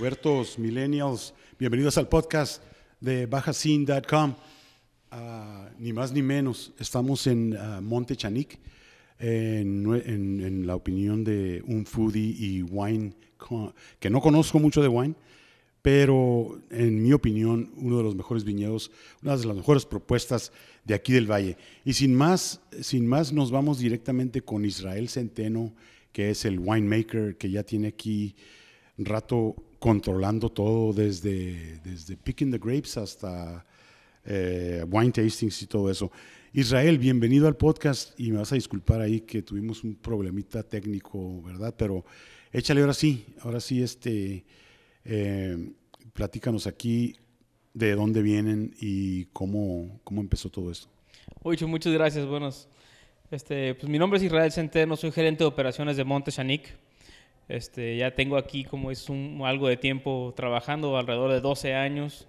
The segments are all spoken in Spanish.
Hubertos Millennials, bienvenidos al podcast de bajascene.com. Ah, ni más ni menos, estamos en ah, Monte Chanic, en, en- la opinión de un foodie y wine, que no conozco mucho de wine, pero en mi opinión, uno de los mejores viñedos, una de las mejores propuestas de aquí del Valle. Y sin más, sin más nos vamos directamente con Israel Centeno, que es el winemaker que ya tiene aquí rato controlando todo desde, desde picking the grapes hasta eh, wine tastings y todo eso. Israel, bienvenido al podcast y me vas a disculpar ahí que tuvimos un problemita técnico, ¿verdad? Pero échale ahora sí, ahora sí, este, eh, platícanos aquí de dónde vienen y cómo, cómo empezó todo esto. Oicho, muchas gracias. Buenos. Este, pues mi nombre es Israel Centeno, soy gerente de operaciones de Monte. Este, ya tengo aquí como es algo de tiempo trabajando, alrededor de 12 años.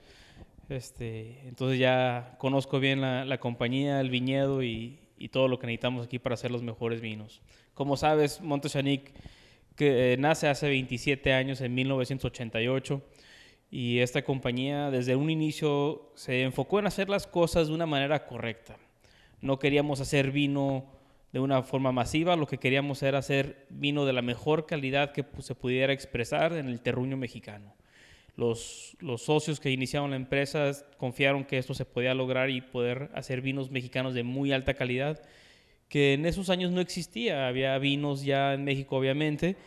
Este, entonces ya conozco bien la, compañía, el viñedo y, todo lo que necesitamos aquí para hacer los mejores vinos. Como sabes, Monte Chanic que eh, nace hace 27 años, en 1988. Y esta compañía desde un inicio se enfocó en hacer las cosas de una manera correcta. No queríamos hacer vino de una forma masiva, lo que queríamos era hacer vino de la mejor calidad que se pudiera expresar en el terruño mexicano. Los, los socios que iniciaron la empresa confiaron que esto se podía lograr y poder hacer vinos mexicanos de muy alta calidad, que en esos años no existía. Había vinos ya en México, obviamente,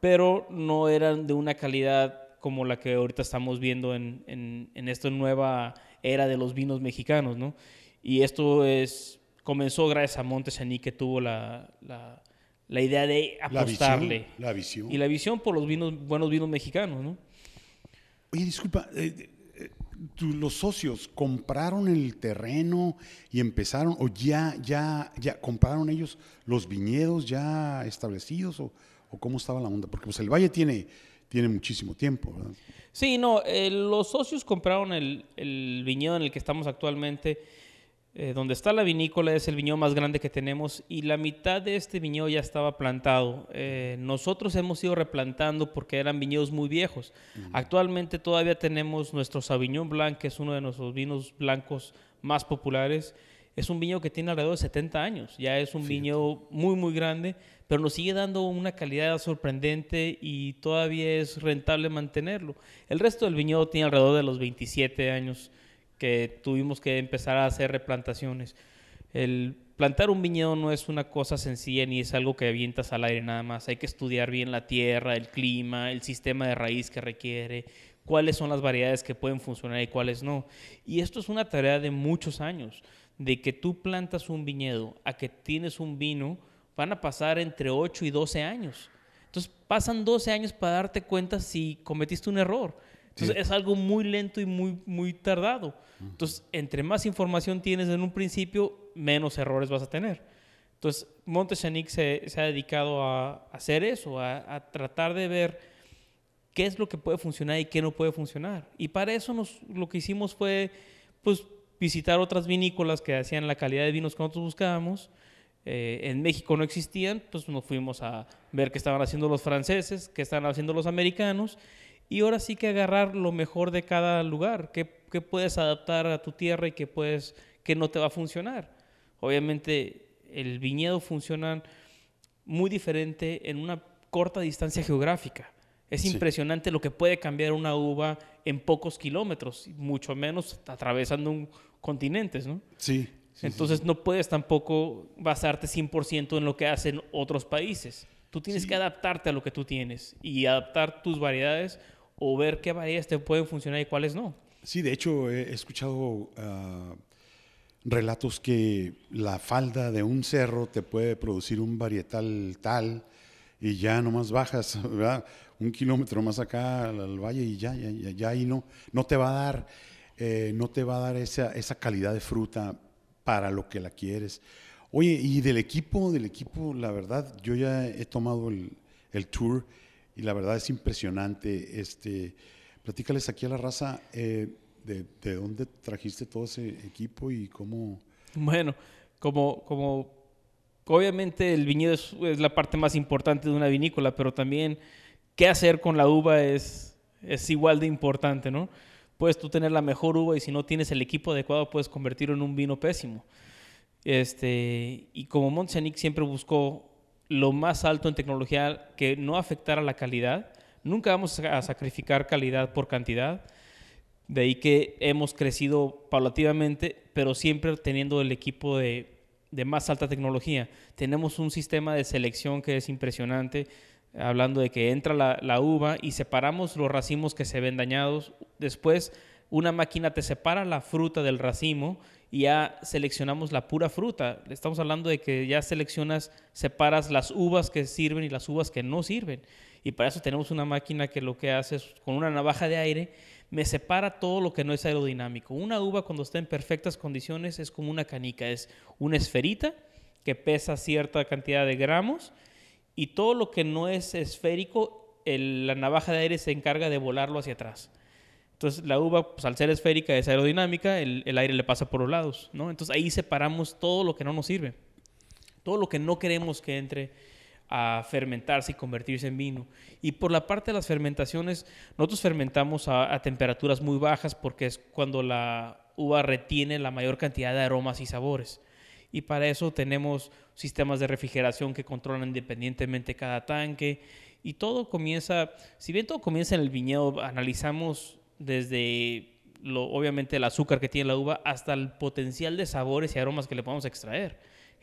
pero no eran de una calidad como la que ahorita estamos viendo en, en, en esta nueva era de los vinos mexicanos, ¿no? Y esto es, comenzó gracias a Monte Saní que tuvo la, la, la idea de La apostarle. visión, la visión. Y la visión por los vinos, buenos vinos mexicanos, ¿no? Oye, disculpa, eh, eh, tú- los socios compraron el terreno y empezaron, o ya, ya, ya compraron ellos los viñedos ya establecidos, o, o cómo estaba la onda, porque pues el Valle tiene, tiene muchísimo tiempo, ¿verdad? Sí, no, eh, los socios compraron el, el viñedo en el que estamos actualmente. Eh, donde está la vinícola es el viñedo más grande que tenemos y la mitad de este viñedo ya estaba plantado. Eh, nosotros hemos ido replantando porque eran viñedos muy viejos. Actualmente todavía tenemos nuestro Sauvignon Blanc, que es uno de nuestros vinos blancos más populares. Es un viñedo que tiene alrededor de 70 años. Ya es un viñedo muy, muy grande, pero nos sigue dando una calidad sorprendente y todavía es rentable mantenerlo. El resto del viñedo tiene alrededor de los 27 años que tuvimos que empezar a hacer replantaciones. El plantar un viñedo no es una cosa sencilla ni es algo que avientas al aire nada más. Hay que estudiar bien la tierra, el clima, el sistema de raíz que requiere, cuáles son las variedades que pueden funcionar y cuáles no. Y esto es una tarea de muchos años, de que tú plantas un viñedo a que tienes un vino, van a pasar entre 8 y 12 años. Entonces pasan 12 años para darte cuenta si cometiste un error. Entonces Sí. es algo muy lento y muy, muy tardado. Entonces, entre más información tienes en un principio, menos errores vas a tener. Entonces, Montechanic se, se ha dedicado a hacer eso, a, a tratar de ver qué es lo que puede funcionar y qué no puede funcionar. Y para eso nos, lo que hicimos fue pues, visitar otras vinícolas que hacían la calidad de vinos que nosotros buscábamos. Eh, en México no existían, pues nos fuimos a ver qué estaban haciendo los franceses, qué estaban haciendo los americanos, y ahora sí que agarrar lo mejor de cada lugar, qué, qué puedes adaptar a tu tierra y qué, puedes, qué no te va a funcionar. Obviamente el viñedo funciona muy diferente en una corta distancia geográfica. Es Sí. impresionante lo que puede cambiar una uva en pocos kilómetros, mucho menos atravesando un continentes, ¿no? Sí. sí, Entonces no puedes tampoco basarte 100% en lo que hacen otros países. Tú tienes que adaptarte a lo que tú tienes y adaptar tus variedades o ver qué variedades te pueden funcionar y cuáles no. Sí, de hecho he escuchado ah, relatos que la falda de un cerro te puede producir un varietal tal y ya nomás bajas, ¿verdad? Un kilómetro más acá al valle y ya, ya, ya, ya ahí no, no te va a dar, eh, no te va a dar esa, esa calidad de fruta para lo que la quieres. Oye, y del equipo, del equipo, la verdad, yo ya he tomado el, el tour y la verdad es impresionante. Este, platícales aquí a la raza eh, de, de dónde trajiste todo ese equipo y cómo. Bueno, como, como obviamente el viñedo es, es la parte más importante de una vinícola, pero también qué hacer con la uva es, es igual de importante, ¿no? Puedes tú tener la mejor uva y si no tienes el equipo adecuado puedes convertirlo en un vino pésimo. Este, y como Montchanic siempre buscó lo más alto en tecnología que no afectara la calidad, nunca vamos a sacrificar calidad por cantidad. De ahí que hemos crecido paulativamente, pero siempre teniendo el equipo de, de más alta tecnología. Tenemos un sistema de selección que es impresionante, hablando de que entra la, la, uva y separamos los racimos que se ven dañados. Después, una máquina te separa la fruta del racimo y ya seleccionamos la pura fruta. Estamos hablando de que ya seleccionas, separas las uvas que sirven y las uvas que no sirven. Y para eso tenemos una máquina que lo que hace es con una navaja de aire me separa todo lo que no es aerodinámico. Una uva cuando está en perfectas condiciones es como una canica, es una esferita que pesa cierta cantidad de gramos y todo lo que no es esférico, la navaja de aire se encarga de volarlo hacia atrás. Entonces la uva, pues, al ser esférica, es aerodinámica, el, el, aire le pasa por los lados, ¿no? Entonces ahí separamos todo lo que no nos sirve, todo lo que no queremos que entre a fermentarse y convertirse en vino. Y por la parte de las fermentaciones, nosotros fermentamos a, a temperaturas muy bajas porque es cuando la uva retiene la mayor cantidad de aromas y sabores. Y para eso tenemos sistemas de refrigeración que controlan independientemente cada tanque. Y todo comienza, si bien todo comienza en el viñedo, analizamos desde lo, obviamente el azúcar que tiene la uva hasta el potencial de sabores y aromas que le podemos extraer.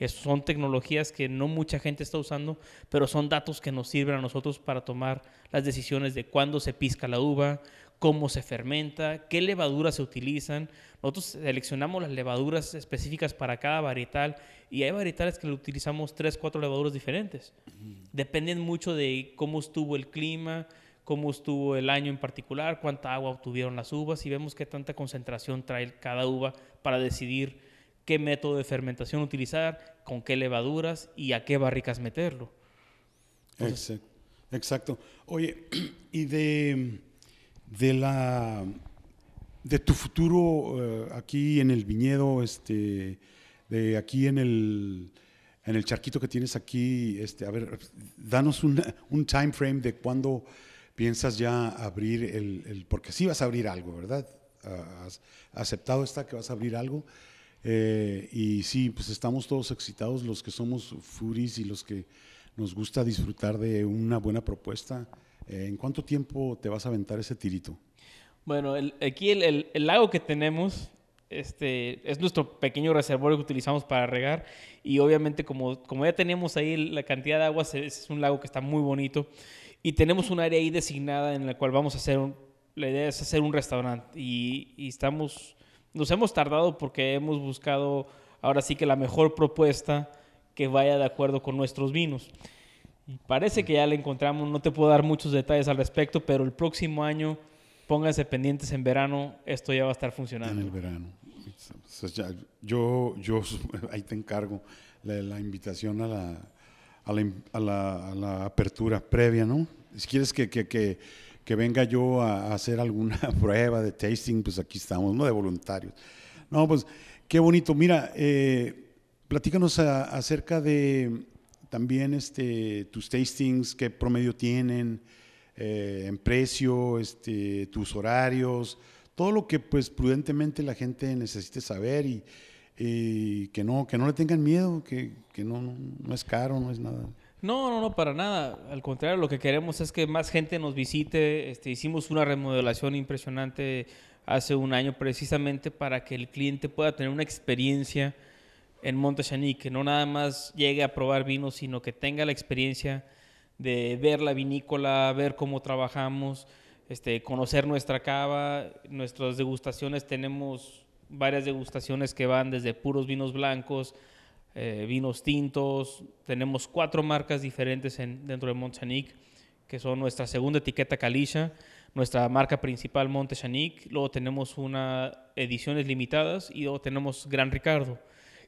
son tecnologías que no mucha gente está usando, pero son datos que nos sirven a nosotros para tomar las decisiones de cuándo se pisca la uva, cómo se fermenta, qué levaduras se utilizan. Nosotros seleccionamos las levaduras específicas para cada varietal y hay varietales que utilizamos tres, cuatro levaduras diferentes. Dependen mucho de cómo estuvo el clima, cómo estuvo el año en particular, cuánta agua obtuvieron las uvas y vemos qué tanta concentración trae cada uva para decidir qué método de fermentación utilizar, con qué levaduras y a qué barricas meterlo. Entonces, Exacto. Oye, y de, de la de tu futuro eh, aquí en el viñedo, este, de aquí en el en el charquito que tienes aquí, este, a ver, danos un, un time frame de cuándo piensas ya abrir el, porque sí vas a abrir algo, ¿verdad? Has aceptado está que vas a abrir algo. Eh, y sí, pues estamos todos excitados, los que somos furis y los que nos gusta disfrutar de una buena propuesta. Eh, ¿En cuánto tiempo te vas a aventar ese tirito? Bueno, aquí el, el, lago que tenemos este, es nuestro pequeño reservorio que utilizamos para regar y obviamente como, como ya tenemos ahí la cantidad de agua, es un lago que está muy bonito y tenemos un área ahí designada en la cual vamos a hacer, la idea es hacer un restaurante y, estamos, nos hemos tardado porque hemos buscado ahora sí que la mejor propuesta que vaya de acuerdo con nuestros vinos. Y parece que ya la encontramos, no te puedo dar muchos detalles al respecto, pero el próximo año, pónganse pendientes en verano, esto ya va a estar funcionando. En el verano. yo, yo ahí te encargo la invitación a la, a la, apertura previa, ¿no? Si quieres que, que, venga yo a, hacer alguna prueba de tasting, pues aquí estamos, ¿no? De voluntarios. No, pues qué bonito. Mira, eh, platícanos acerca de también este, tus tastings, qué promedio tienen, eh, en precio, este, tus horarios, todo lo que pues prudentemente la gente necesite saber y, y que no, que no le tengan miedo, que, que no, no, es caro, no es nada. No, no, no, para nada. Al contrario, lo que queremos es que más gente nos visite. Este, hicimos una remodelación impresionante hace un año precisamente para que el cliente pueda tener una experiencia en Montechaní, que no nada más llegue a probar vinos, sino que tenga la experiencia de ver la vinícola, ver cómo trabajamos, este, conocer nuestra cava, nuestras degustaciones tenemos varias degustaciones que van desde puros vinos blancos, eh, vinos tintos. Tenemos cuatro marcas diferentes en, dentro de Montchanic, que son nuestra segunda etiqueta Calisha, nuestra marca principal Montechanic, luego tenemos una ediciones limitadas y luego tenemos Gran Ricardo.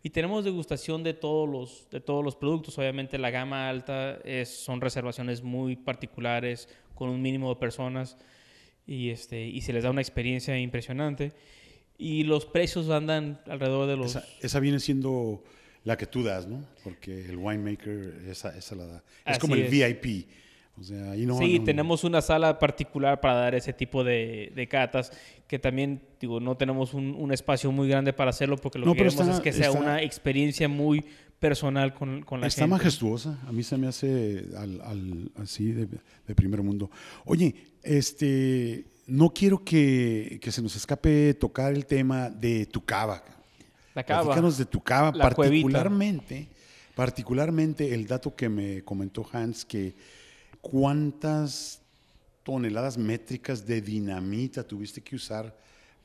Y tenemos degustación de todos los, de todos los productos. Obviamente la gama alta es, son reservaciones muy particulares con un mínimo de personas y, este, y se les da una experiencia impresionante y los precios andan alrededor de los... Esa, viene siendo la que tú das, ¿no? Porque el winemaker esa, esa la da. Es como el VIP. O sea, ahí no. sí, no- tenemos una sala particular para dar ese tipo de, de catas, que también, digo, no tenemos un, un espacio muy grande para hacerlo porque lo No, que queremos está- es que sea está- una experiencia muy personal con, con la Está gente. majestuosa. A mí se me hace al, al- así de, de primer mundo. Oye, este, no quiero que, que se nos escape tocar el tema de tu cava. La cava. Platícanos de tu cava, La cuevita. particularmente, particularmente el dato que me comentó Hans, que cuántas toneladas métricas de dinamita tuviste que usar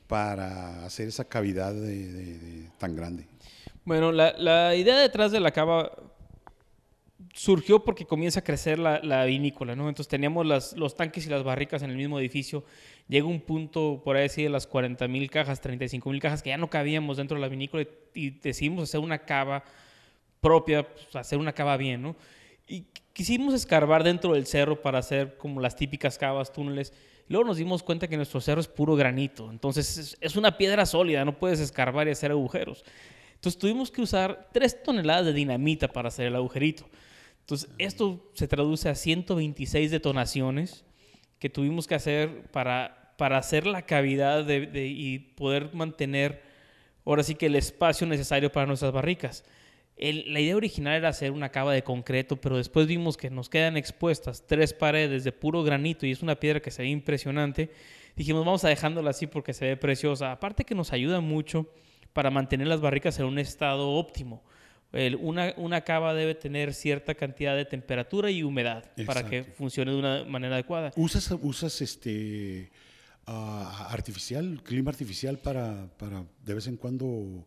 para hacer esa cavidad de- de- de- tan grande. Bueno, la, la idea detrás de la cava surgió porque comienza a crecer la, la vinícola, ¿no? Entonces teníamos las, los tanques y las barricas en el mismo edificio. Llega un punto, por ahí decir, de las 40 mil cajas, 35 mil cajas, que ya no cabíamos dentro de la vinícola y, y decidimos hacer una cava propia, pues, hacer una cava bien, ¿no? Y quisimos escarbar dentro del cerro para hacer como las típicas cavas, túneles. Luego nos dimos cuenta que nuestro cerro es puro granito, entonces es, una piedra sólida, no puedes escarbar y hacer agujeros. Entonces tuvimos que usar 3 toneladas de dinamita para hacer el agujerito. Entonces esto se traduce a 126 detonaciones que tuvimos que hacer para, para hacer la cavidad de- y poder mantener ahora sí que el espacio necesario para nuestras barricas. La idea original era hacer una cava de concreto, pero después vimos que nos quedan expuestas tres paredes de puro granito y es una piedra que se ve impresionante. Dijimos, vamos a dejándola así porque se ve preciosa. Aparte que nos ayuda mucho para mantener las barricas en un estado óptimo. El- una, una cava debe tener cierta cantidad de temperatura y humedad para que Exacto. funcione de una manera adecuada. ¿Usas, usas este ah, artificial, clima artificial para, para de vez en cuando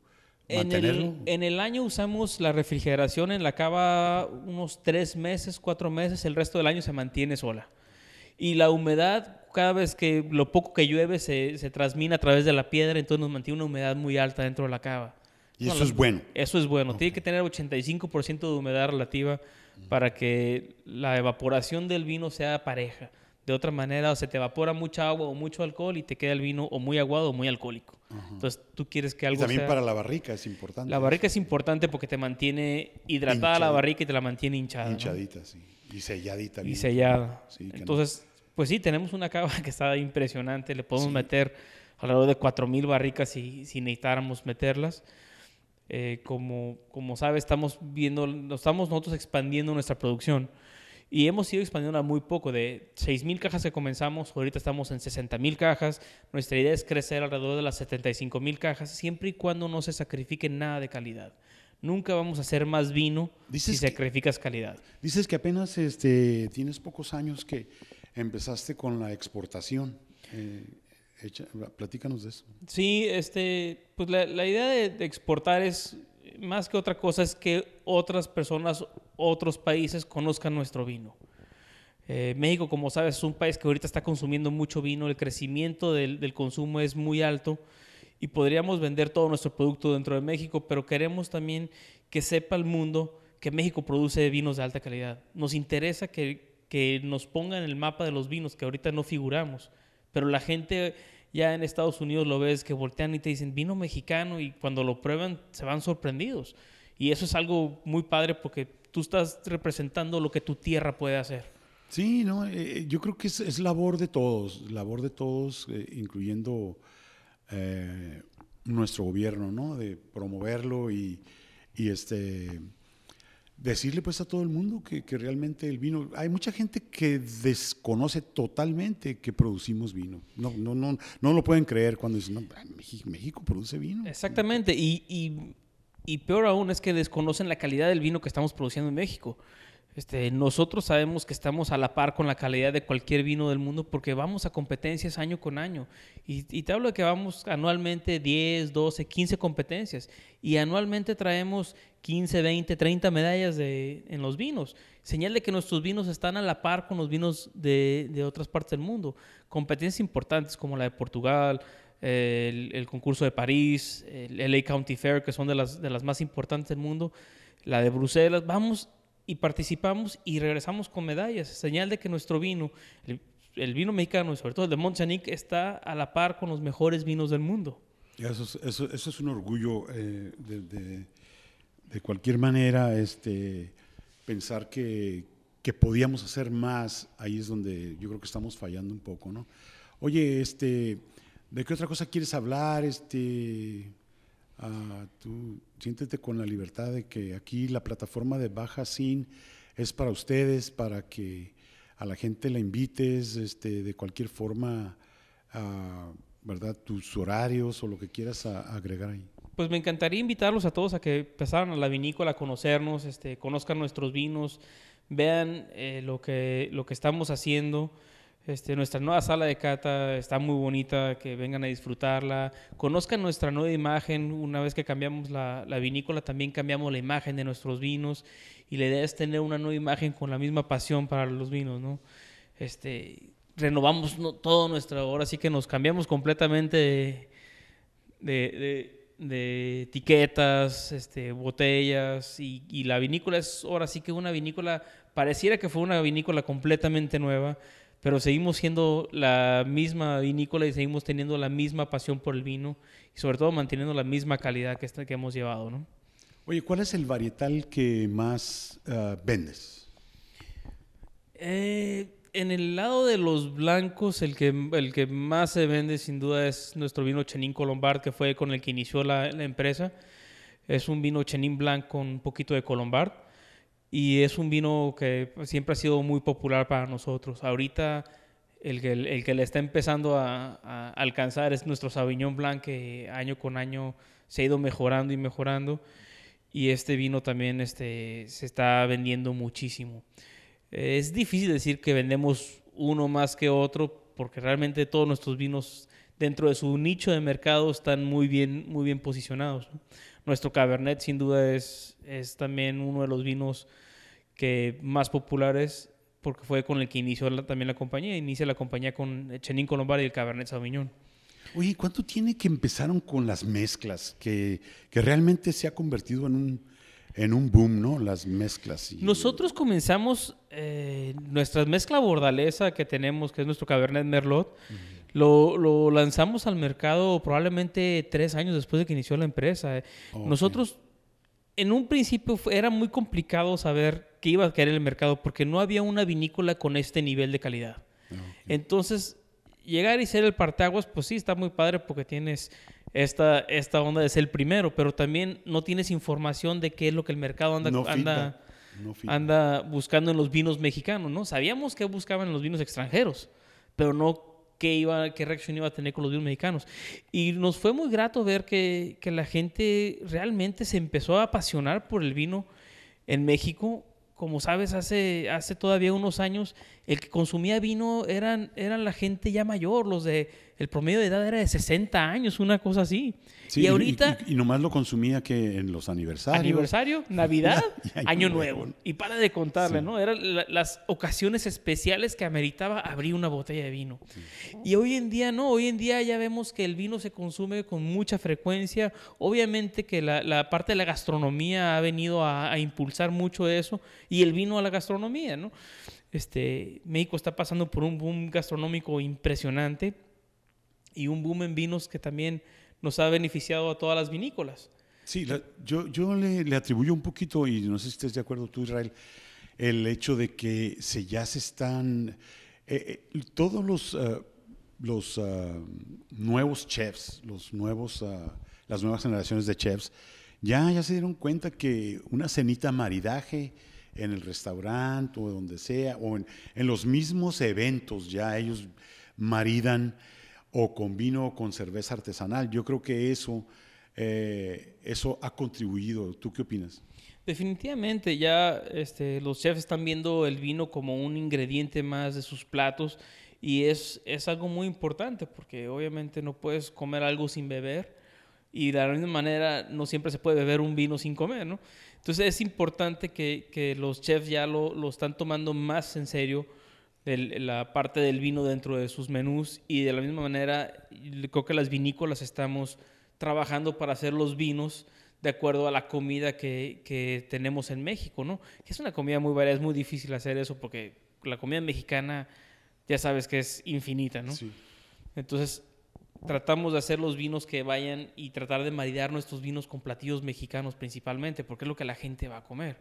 En mantenerlo? el, en el año usamos la refrigeración en la cava unos tres meses, cuatro meses, el resto del año se mantiene sola. Y la humedad, cada vez que lo poco que llueve se, se transmina a través de la piedra, entonces nos mantiene una humedad muy alta dentro de la cava. Y No, eso es bueno. Eso es bueno. Tiene que tener 85% de humedad relativa para que la evaporación del vino sea pareja. De otra manera, o se te evapora mucha agua o mucho alcohol y te queda el vino o muy aguado o muy alcohólico. Entonces, tú quieres que Y algo también sea... para la barrica es importante. La barrica es importante porque te mantiene hidratada la barrica y te la mantiene hinchada. ¿no? Hinchadita, sí. Y selladita. Y sellada. Sí, que no. Entonces, pues sí, tenemos una cava que está impresionante. Le podemos meter alrededor de 4.000 barricas si, si necesitáramos meterlas. Eh, como, como sabes, estamos viendo, estamos nosotros expandiendo nuestra producción. Y hemos ido expandiendo muy poco. De 6.000 cajas que comenzamos, ahorita estamos en 60.000 cajas. Nuestra idea es crecer alrededor de las 75.000 cajas, siempre y cuando no se sacrifique nada de calidad. Nunca vamos a hacer más vino si Dices que- sacrificas calidad. Dices que apenas este, tienes pocos años que empezaste con la exportación. Eh, echa- platícanos de eso. Sí, este, pues la, idea de, exportar es más que otra cosa es que otras personas, otros países conozcan nuestro vino. Eh, México, como sabes, es un país que ahorita está consumiendo mucho vino, el crecimiento del, del consumo es muy alto y podríamos vender todo nuestro producto dentro de México, pero queremos también que sepa el mundo que México produce vinos de alta calidad. Nos interesa que, que nos pongan en el mapa de los vinos, que ahorita no figuramos, pero la gente ya en Estados Unidos lo ves que voltean y te dicen vino mexicano y cuando lo prueban se van sorprendidos. Y eso es algo muy padre porque tú estás representando lo que tu tierra puede hacer. Sí, no, eh, yo creo que es, es labor de todos, labor de todos, eh, incluyendo eh, nuestro gobierno, ¿no? De promoverlo y, este decirle pues a todo el mundo que, que realmente el vino, hay mucha gente que desconoce totalmente que producimos vino. No, no, no, no lo pueden creer cuando dicen, no, México, produce vino. Exactamente, y, y, y peor aún es que desconocen la calidad del vino que estamos produciendo en México. Este, nosotros sabemos que estamos a la par con la calidad de cualquier vino del mundo porque vamos a competencias año con año. Y, y te hablo de que vamos anualmente 10, 12, 15 competencias. Y anualmente traemos 15, 20, 30 medallas de, en los vinos. Señal de que nuestros vinos están a la par con los vinos de, de otras partes del mundo. Competencias importantes como la de Portugal, el, el, concurso de París, el LA County Fair, que son de las, de las más importantes del mundo, la de Bruselas. Vamos y participamos y regresamos con medallas. Señal de que nuestro vino, el, vino mexicano, y sobre todo el de Montchanic, está a la par con los mejores vinos del mundo. Eso es, un orgullo eh, de, de, cualquier manera, este, pensar que, que, que podíamos hacer más, ahí es donde yo creo que estamos fallando un poco, ¿no? Oye, este, ¿de qué otra cosa quieres hablar? Este, ah, tú siéntete con la libertad de que aquí la plataforma de Baja Sin es para ustedes, para que a la gente la invites, este, de cualquier forma, ah, ¿verdad? Tus horarios o lo que quieras agregar ahí. Pues me encantaría invitarlos a todos a que pasaran a la vinícola a conocernos, este, conozcan nuestros vinos, vean eh, lo, que, lo que estamos haciendo. Este, nuestra nueva sala de cata está muy bonita, que vengan a disfrutarla, conozcan nuestra nueva imagen, una vez que cambiamos la, la, vinícola también cambiamos la imagen de nuestros vinos y la idea es tener una nueva imagen con la misma pasión para los vinos, ¿no? Este, renovamos todo nuestra, ahora sí que nos cambiamos completamente de, de, etiquetas, este, botellas y, y la vinícola es ahora sí que una vinícola, pareciera que fue una vinícola completamente nueva pero seguimos siendo la misma vinícola y seguimos teniendo la misma pasión por el vino y sobre todo manteniendo la misma calidad que, que hemos llevado, ¿no? Oye, ¿cuál es el varietal que más ah, vendes? Eh, en el lado de los blancos, el que, el que más se vende sin duda es nuestro vino Chenin Colombard, que fue con el que inició la, la empresa. Es un vino Chenin blanco con un poquito de Colombard y es un vino que siempre ha sido muy popular para nosotros. Ahorita el que, el que le está empezando a, alcanzar es nuestro Sauvignon Blanc, que año con año se ha ido mejorando y mejorando. Y este vino también este, se está vendiendo muchísimo. Es difícil decir que vendemos uno más que otro, porque realmente todos nuestros vinos dentro de su nicho de mercado están muy bien, muy bien posicionados. Nuestro Cabernet sin duda es, es también uno de los vinos que más populares porque fue con el que inició también la compañía. Inicia la compañía con Chenin Colombard y el Cabernet Sauvignon. Oye, ¿cuánto tiene que empezaron con las mezclas? Que, que realmente se ha convertido en un, en un boom, ¿no? Las mezclas. Nosotros comenzamos eh, nuestra mezcla bordalesa que tenemos, que es nuestro Cabernet Merlot. Lo, lo, lanzamos al mercado probablemente tres años después de que inició la empresa. Nosotros, en un principio, era muy complicado saber qué iba a caer en el mercado porque no había una vinícola con este nivel de calidad. Entonces, llegar y ser el parteaguas, pues sí, está muy padre porque tienes esta, esta onda de ser el primero, pero también no tienes información de qué es lo que el mercado anda, anda, anda buscando en los vinos mexicanos, ¿no? Sabíamos que buscaban en los vinos extranjeros, pero no qué, iba, qué reacción iba a tener con los vinos mexicanos. Y nos fue muy grato ver que, que la gente realmente se empezó a apasionar por el vino en México. Como sabes, hace, hace todavía unos años, el que consumía vino eran, eran la gente ya mayor, los de el promedio de edad era de 60 años, una cosa así. y ahorita... Y, nomás lo consumía que en los aniversarios. Aniversario, Navidad, Año, Nuevo. Y para de contarle, ¿no? Eran las ocasiones especiales que ameritaba abrir una botella de vino. Y hoy en día no, hoy en día ya vemos que el vino se consume con mucha frecuencia. Obviamente que la, parte de la gastronomía ha venido a, a impulsar mucho eso y el vino a la gastronomía, ¿no? Este, México está pasando por un boom gastronómico impresionante y un boom en vinos que también nos ha beneficiado a todas las vinícolas. Sí, yo, yo le, atribuyo un poquito, y no sé si estés de acuerdo tú, Israel, el hecho de que se ya se están, eh, eh, todos los, eh, los nuevos chefs, los nuevos, las nuevas generaciones de chefs, ya, ya se dieron cuenta que una cenita maridaje en el restaurante o donde sea, o en, en los mismos eventos, ya ellos maridan o con vino o con cerveza artesanal. Yo creo que eso, eh, eso ha contribuido. ¿Tú qué opinas? Definitivamente, ya este, los chefs están viendo el vino como un ingrediente más de sus platos y es, es algo muy importante porque obviamente no puedes comer algo sin beber y de la misma manera no siempre se puede beber un vino sin comer, ¿no? Entonces es importante que, que los chefs ya lo, lo están tomando más en serio la parte del vino dentro de sus menús y de la misma manera creo que las vinícolas estamos trabajando para hacer los vinos de acuerdo a la comida que, que tenemos en México, ¿no? Que es una comida muy variada, es muy difícil hacer eso porque la comida mexicana ya sabes que es infinita, ¿no? Sí. Entonces tratamos de hacer los vinos que vayan y tratar de maridar nuestros vinos con platillos mexicanos principalmente, porque es lo que la gente va a comer.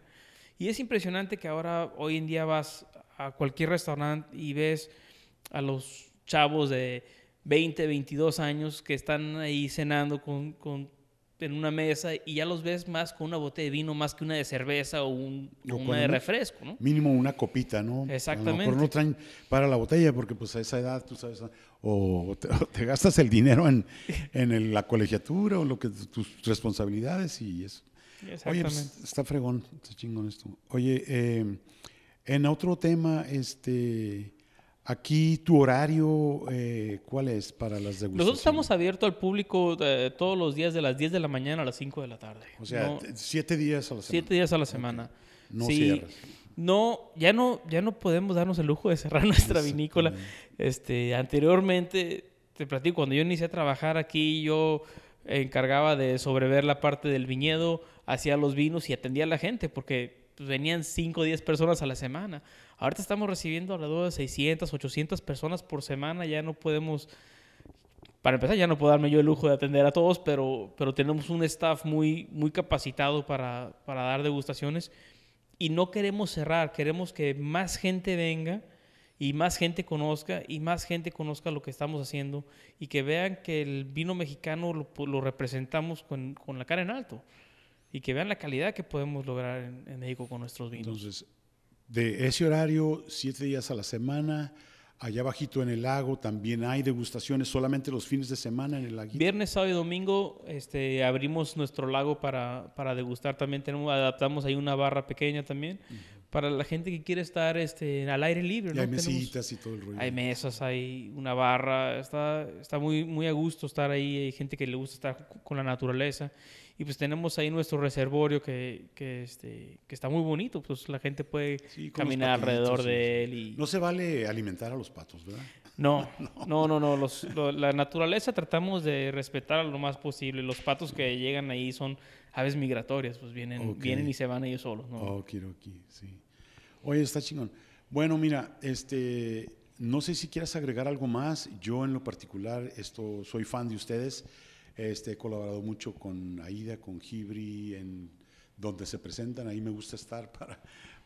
Y es impresionante que ahora, hoy en día vas a cualquier restaurante y ves a los chavos de 20, 22 años que están ahí cenando con, con en una mesa y ya los ves más con una botella de vino más que una de cerveza o, un, una de refresco, ¿no? Mínimo una copita, ¿no? Exactamente. Mejor no traen para la botella porque pues a esa edad, tú sabes, o te, gastas el dinero en, en la colegiatura o lo que tus responsabilidades y eso. Oye, pues, está fregón, está chingón esto. Oye, eh, en otro tema, este Aquí tu horario, eh, ¿cuál es para las degustaciones? Nosotros estamos abiertos al público eh, todos los días de las 10 de la mañana a las 5 de la tarde. O sea, siete días a la semana. Siete días a la semana. No cierras. No, ya no, ya no podemos darnos el lujo de cerrar nuestra vinícola. Este, anteriormente, te platico, cuando yo inicié a trabajar aquí, yo encargaba de sobrever la parte del viñedo, hacía los vinos y atendía a la gente, porque pues, venían 5 o 10 personas a la semana. Ahorita estamos recibiendo alrededor de 600, 800 personas por semana. Ya no podemos, para empezar, ya no puedo darme yo el lujo de atender a todos, pero, pero tenemos un staff muy, muy capacitado para, para dar degustaciones. Y no queremos cerrar, queremos que más gente venga y más gente conozca y más gente conozca lo que estamos haciendo y que vean que el vino mexicano lo, lo representamos con, con, la cara en alto y que vean la calidad que podemos lograr en, en México con nuestros vinos. Entonces, de ese horario, siete días a la semana. Allá bajito en el lago también hay degustaciones solamente los fines de semana en el lago. Viernes, sábado y domingo este, abrimos nuestro lago para, para degustar. También tenemos, adaptamos ahí una barra pequeña también para la gente que quiere estar este, al aire libre. Y hay mesitas y todo el rollo. Hay mesas, hay una barra. Está, está muy, muy a gusto estar ahí. Hay gente que le gusta estar con la naturaleza. Y pues tenemos ahí nuestro reservorio que, que, este, que está muy bonito, pues la gente puede caminar alrededor de él. Y... No se vale alimentar a los patos, ¿verdad? No, no, no, no. Los, la naturaleza tratamos de respetar lo más posible. Los patos que llegan ahí son aves migratorias, pues vienen, vienen y se van ellos solos. ¿no? Ok, ok, sí. Oye, está chingón. Bueno, mira, este, no sé si quieras agregar algo más. Yo en lo particular, esto, soy fan de ustedes. Este, he colaborado mucho con Aida, con Gibri, en donde se presentan. Ahí me gusta estar para,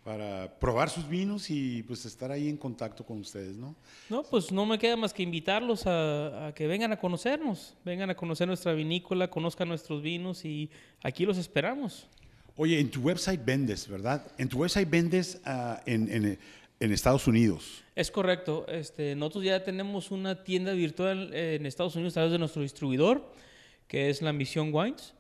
para probar sus vinos y pues estar ahí en contacto con ustedes, ¿no? No, pues no me queda más que invitarlos a, que vengan a conocernos, vengan a conocer nuestra vinícola, conozcan nuestros vinos y aquí los esperamos. Oye, en tu website vendes, ¿verdad? En tu website vendes ah, en, en, en, Estados Unidos. Es correcto. Este, nosotros ya tenemos una tienda virtual en Estados Unidos a través de nuestro distribuidor que es la Misión Wines.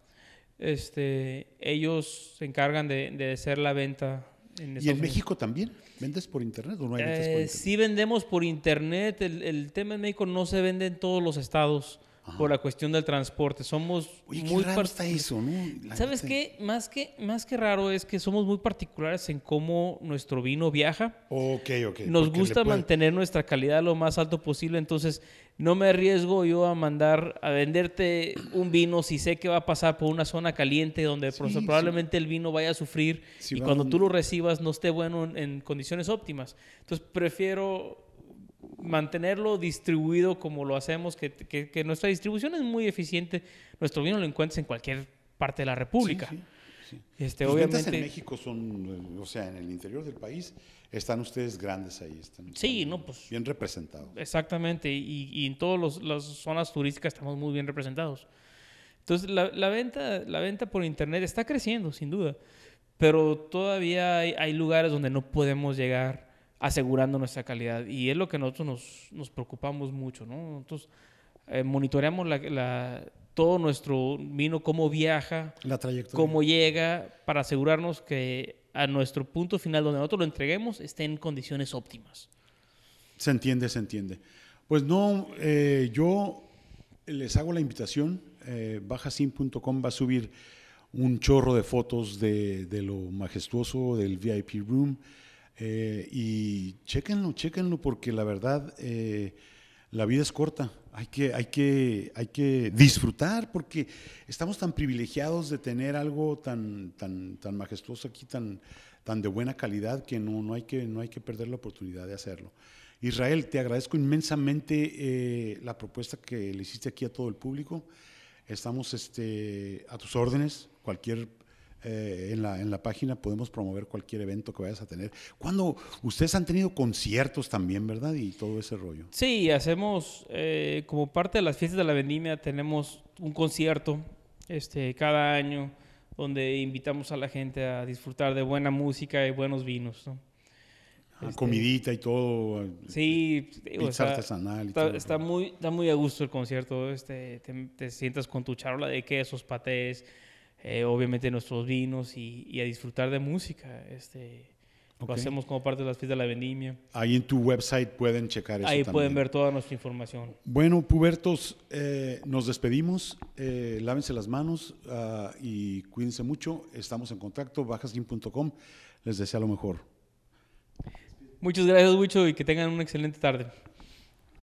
Este, ellos se encargan de, de hacer la venta. En ¿Y en México también? ¿Vendes por internet o no hay ventas por eh, internet? Sí vendemos por internet. El, el tema en México no se vende en todos los estados por la cuestión del transporte. Somos Oye, muy raro está eso, ¿no? ¿Sabes qué? Más que más que raro es que somos muy particulares en cómo nuestro vino viaja. Ok, ok. Nos gusta mantener nuestra calidad lo más alto posible, entonces no me arriesgo yo a mandar a venderte un vino si sé que va a pasar por una zona caliente donde probablemente el vino vaya a sufrir y cuando tú lo recibas no esté bueno en condiciones óptimas. Entonces prefiero mantenerlo distribuido como lo hacemos, que, que, nuestra distribución es muy eficiente. Nuestro vino lo encuentras en cualquier parte de la República. Sí, sí, Este, obviamente, en México son, o sea, en el interior del país, están ustedes grandes ahí. Están, sí, no, pues. Bien representados. Exactamente, y, y en todas las zonas turísticas estamos muy bien representados. Entonces, la, la, venta, la venta por internet está creciendo, sin duda, pero todavía hay, hay lugares donde no podemos llegar asegurando nuestra calidad. Y es lo que nosotros nos, nos preocupamos mucho, ¿no? Nosotros eh, monitoreamos la, todo nuestro vino, cómo viaja, la trayectoria. cómo llega, para asegurarnos que a nuestro punto final, donde nosotros lo entreguemos, esté en condiciones óptimas. Se entiende, se entiende. Pues no, eh, yo les hago la invitación, eh, bajasim.com va a subir un chorro de fotos de, de lo majestuoso del VIP Room. Eh, y chéquenlo, chéquenlo, porque la verdad, eh, la vida es corta. Hay que, hay, que, hay que disfrutar, porque estamos tan privilegiados de tener algo tan, tan, tan majestuoso aquí, tan, tan de buena calidad, que no, no, hay que no hay que perder la oportunidad de hacerlo. Israel, te agradezco inmensamente eh, la propuesta que le hiciste aquí a todo el público. Estamos este, a tus órdenes, cualquier eh, en, la, en la página podemos promover cualquier evento que vayas a tener. Cuando ustedes han tenido conciertos también, ¿verdad? Y todo ese rollo. Sí, hacemos eh, como parte de las fiestas de la vendimia, tenemos un concierto este, cada año donde invitamos a la gente a disfrutar de buena música y buenos vinos. ¿no? Ah, este, comidita y todo. Sí, pizza artesanal. Y está, todo. está, muy, está muy a gusto el concierto. Este, te, te sientas con tu charola de quesos, patés, eh, obviamente nuestros vinos y, y, a disfrutar de música. Este, okay. Lo hacemos como parte de las fiestas de la vendimia. Ahí en tu website pueden checar eso. Ahí también. pueden ver toda nuestra información. Bueno, pubertos, eh, nos despedimos. Eh, lávense las manos uh, y cuídense mucho. Estamos en contacto. Bajasgym.com. Les deseo lo mejor. Muchas gracias, Wicho, y que tengan una excelente tarde.